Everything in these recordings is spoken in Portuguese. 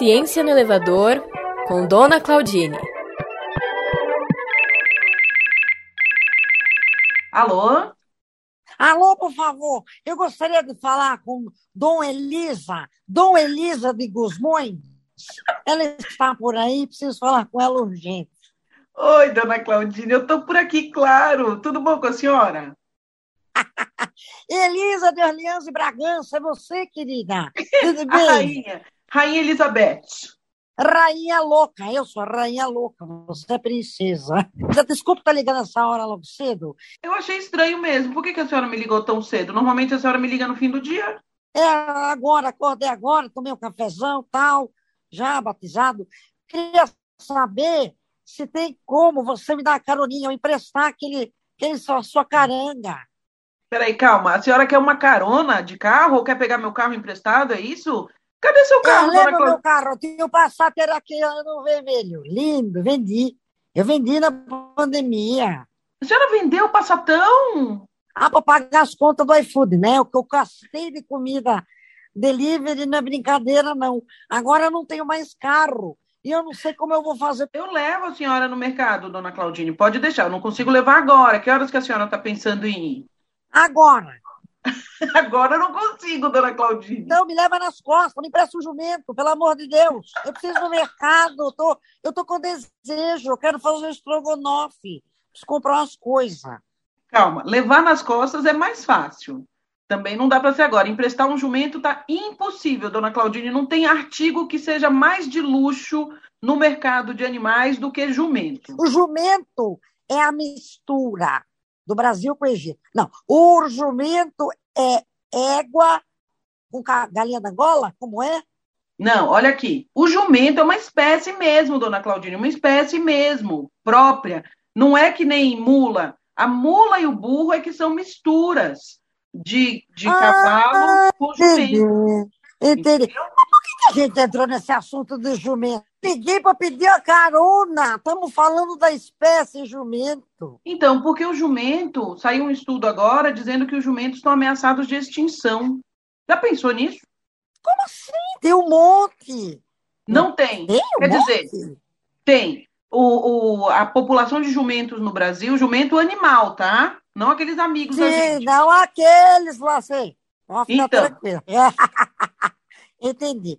Ciência no Elevador, com Dona Claudine. Alô? Alô, por favor, eu gostaria de falar com Dom Elisa, Dom Elisa de Guzmões. Ela está por aí, preciso falar com ela urgente. Oi, dona Claudine, eu estou por aqui, claro. Tudo bom com a senhora? Elisa de Orleans e Bragança, é você, querida. Tudo bem? A rainha, Rainha Elizabeth. Rainha louca, eu sou a rainha louca, você é princesa. Desculpa estar ligando essa hora logo cedo. Eu achei estranho mesmo. Por que, que a senhora me ligou tão cedo? Normalmente a senhora me liga no fim do dia. É, agora, acordei agora, tomei um cafezão tal, já batizado. Queria saber se tem como você me dar uma caroninha, eu emprestar aquele, aquele sua, sua caranga. Peraí, calma. A senhora quer uma carona de carro ou quer pegar meu carro emprestado? É isso? Cadê seu carro, eu lembro meu carro, eu tinha o Passat, era aquele ano vermelho. Lindo, vendi. Eu vendi na pandemia. A senhora vendeu o passatão? Ah, para pagar as contas do iFood, né? O que eu gastei de comida delivery não é brincadeira, não. Agora eu não tenho mais carro. E eu não sei como eu vou fazer. Eu levo a senhora no mercado, dona Claudine. Pode deixar. Eu não consigo levar agora. Que horas que a senhora está pensando em ir? Agora. Agora eu não consigo, dona Claudine. Não, me leva nas costas, me empresta um jumento, pelo amor de Deus. Eu preciso ir no mercado, eu tô, eu tô com desejo, eu quero fazer um estrogonofe, preciso comprar umas coisas. Calma, levar nas costas é mais fácil. Também não dá para ser agora. Emprestar um jumento tá impossível, dona Claudine. Não tem artigo que seja mais de luxo no mercado de animais do que jumento. O jumento é a mistura do Brasil com o Egito. Não, o jumento é égua com galinha da Angola, como é? Não, olha aqui. O jumento é uma espécie mesmo, dona Claudine, uma espécie mesmo, própria. Não é que nem mula. A mula e o burro é que são misturas de, de Ah, cavalo com jumento. Entendi. Por que que a gente entrou nesse assunto do jumento? Liguei para pedir a carona. Estamos falando da espécie jumento. Então, porque o jumento, saiu um estudo agora dizendo que os jumentos estão ameaçados de extinção. Já pensou nisso? Como assim? Tem um monte. Não tem. Tem um Quer monte. dizer, tem. O, o- a população de jumentos no Brasil, jumento animal, tá? Não aqueles amigos da Sim, gente. não aqueles lá, sei. Então. Entendi.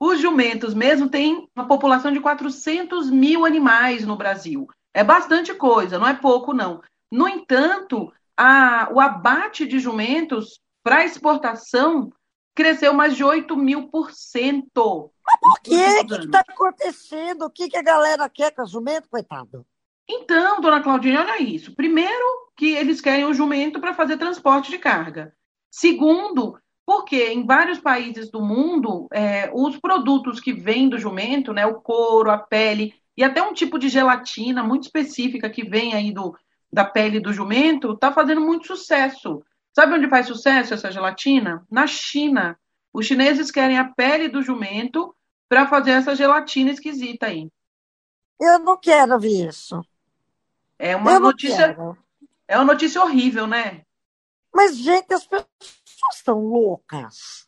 Os jumentos mesmo têm uma população de 400 mil animais no Brasil. É bastante coisa, não é pouco, não. No entanto, a- o abate de jumentos para exportação cresceu mais de 8 mil por cento. Por quê? O que está acontecendo? O que, que a galera quer com o jumento, coitado? Então, dona Claudine, olha isso. Primeiro, que eles querem o jumento para fazer transporte de carga. Segundo, porque em vários países do mundo, é, os produtos que vêm do jumento, né, o couro, a pele e até um tipo de gelatina muito específica que vem aí do, da pele do jumento, está fazendo muito sucesso. Sabe onde faz sucesso essa gelatina? Na China. Os chineses querem a pele do jumento para fazer essa gelatina esquisita aí. Eu não quero ver isso. É uma notícia quero. É uma notícia horrível, né? Mas, gente, as pessoas estão loucas.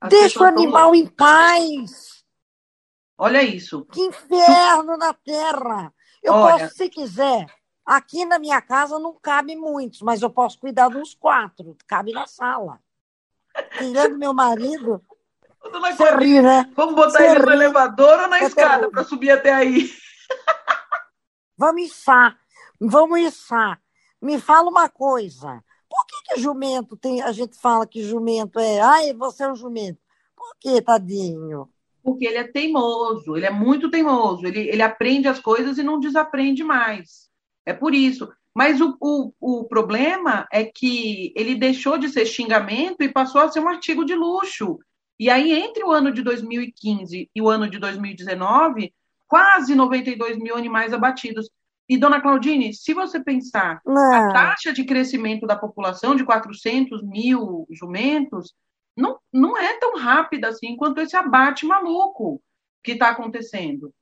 As Deixa o pessoas animal em paz. Olha isso. Que inferno na terra. Eu Olha. posso, se quiser. Aqui na minha casa não cabe muitos, mas eu posso cuidar dos quatro. Cabe na sala. Tirando meu marido, você ri, né? Vamos botar Você ele no ri. elevador ou na É escada para subir até aí? Vamos içar. Vamos içar. Me fala uma coisa. Que, que jumento tem. A gente fala que jumento é. Ai, você é um jumento. Por que, tadinho? Porque ele é teimoso, ele é muito teimoso. Ele, ele aprende as coisas e não desaprende mais. É por isso. Mas o, o, o problema é que ele deixou de ser xingamento e passou a ser um artigo de luxo. E aí, entre o ano de 2015 e o ano de 2019, quase 92 mil animais abatidos. E, dona Claudine, se você pensar a Não. taxa de crescimento da população de 400 mil jumentos não, não é tão rápida assim quanto esse abate maluco que está acontecendo.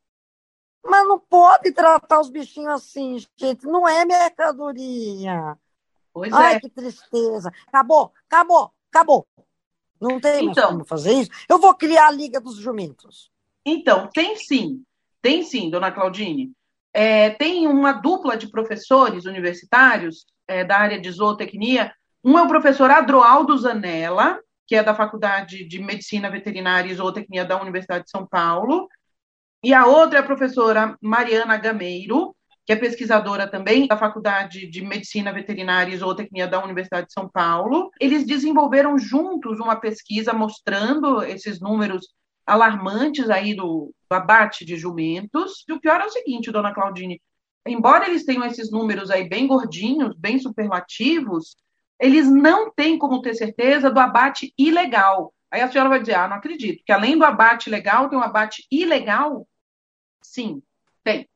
Mas não pode tratar os bichinhos assim, gente. Não é mercadoria. Pois Ai, é. que tristeza. Acabou, acabou, acabou. Não tem Então. como fazer isso. Eu vou criar a Liga dos Jumentos. Então, tem sim. Tem sim, dona Claudine. É, tem uma dupla de professores universitários é, da área de zootecnia. Um é o professor Adroaldo Zanella, que é da Faculdade de Medicina Veterinária e Zootecnia da Universidade de São Paulo, e a outra é a professora Mariana Gameiro, que é pesquisadora também da Faculdade de Medicina Veterinária e Zootecnia da Universidade de São Paulo. Eles desenvolveram juntos uma pesquisa mostrando esses números alarmantes aí do, do abate de jumentos. E o pior é o seguinte, dona Claudine, embora eles tenham esses números aí bem gordinhos, bem superlativos, eles não têm como ter certeza do abate ilegal. Aí a senhora vai dizer, ah, não acredito, que além do abate legal, tem um abate ilegal? Sim, tem.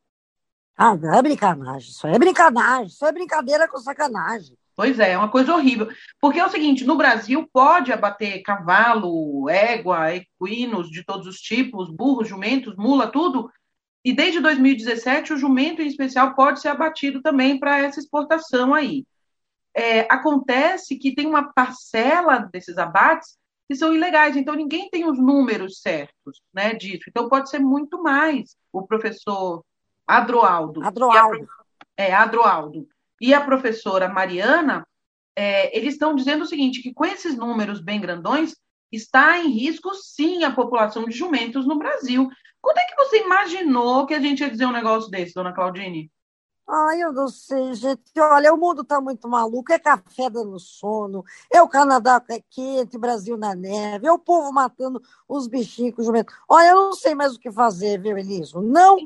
Ah, não é brincadeira, isso é brincadeira, isso é brincadeira com sacanagem. Pois é, é uma coisa horrível. Porque é o seguinte, no Brasil pode abater cavalo, égua, equinos de todos os tipos, burros, jumentos, mula, tudo. E desde 2017 o jumento em especial pode ser abatido também para essa exportação aí. É, acontece que tem uma parcela desses abates que são ilegais, então ninguém tem os números certos né, disso. Então pode ser muito mais. O professor Adroaldo. Adroaldo. é, Adroaldo e a professora Mariana, é, eles estão dizendo o seguinte, que com esses números bem grandões, está em risco, sim, a população de jumentos no Brasil. Quando é que você imaginou que a gente ia dizer um negócio desse, dona Claudine? Ai, eu não sei, gente. Olha, o mundo está muito maluco. É café dando sono, é o Canadá é quente, Brasil na neve, é o povo matando os bichinhos com jumento. Olha, eu não sei mais o que fazer, viu, Eliso? Não,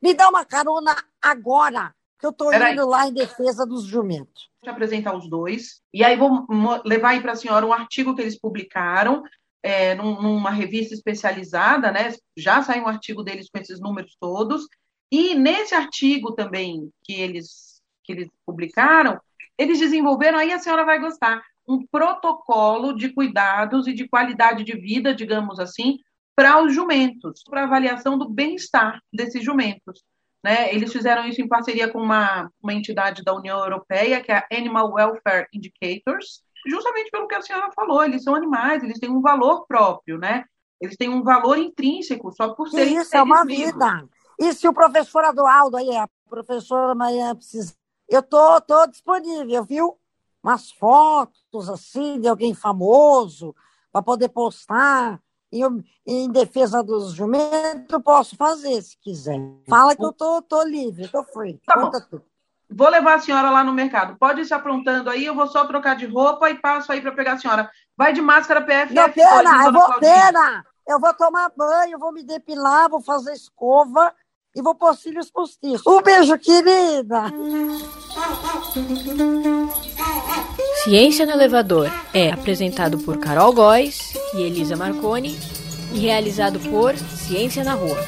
me dá uma carona agora que eu estou indo lá em defesa dos jumentos. Vou te apresentar os dois, e aí vou levar aí para a senhora um artigo que eles publicaram é, numa revista especializada, né? Já saiu um artigo deles com esses números todos, e nesse artigo também que eles, que eles publicaram, eles desenvolveram, aí a senhora vai gostar, um protocolo de cuidados e de qualidade de vida, digamos assim, para os jumentos, para avaliação do bem-estar desses jumentos. Né? Eles fizeram isso em parceria com uma, uma entidade da União Europeia, que é a Animal Welfare Indicators, justamente pelo que a senhora falou, eles são animais, eles têm um valor próprio, né? Eles têm um valor intrínseco, só por serem Isso é uma vivos. vida. E se o professor Adualdo aí, a professora Maria precisa... Eu tô, tô disponível, viu? Umas fotos, assim, de alguém famoso, para poder postar em, em defesa dos jumentos, posso fazer, se quiser. Fala que eu tô, tô livre, tô free. Tá Conta bom. tudo. Vou levar a senhora lá no mercado. Pode ir se aprontando aí, eu vou só trocar de roupa e passo aí para pegar a senhora. Vai de máscara PFF. Não, pena, eu vou, pena. Eu vou tomar banho, vou me depilar, vou fazer escova e vou pôr cílios postiços. Um beijo, querida! Ciência no Elevador é apresentado por Carol Góes e Elisa Marconi e realizado por Ciência na Rua.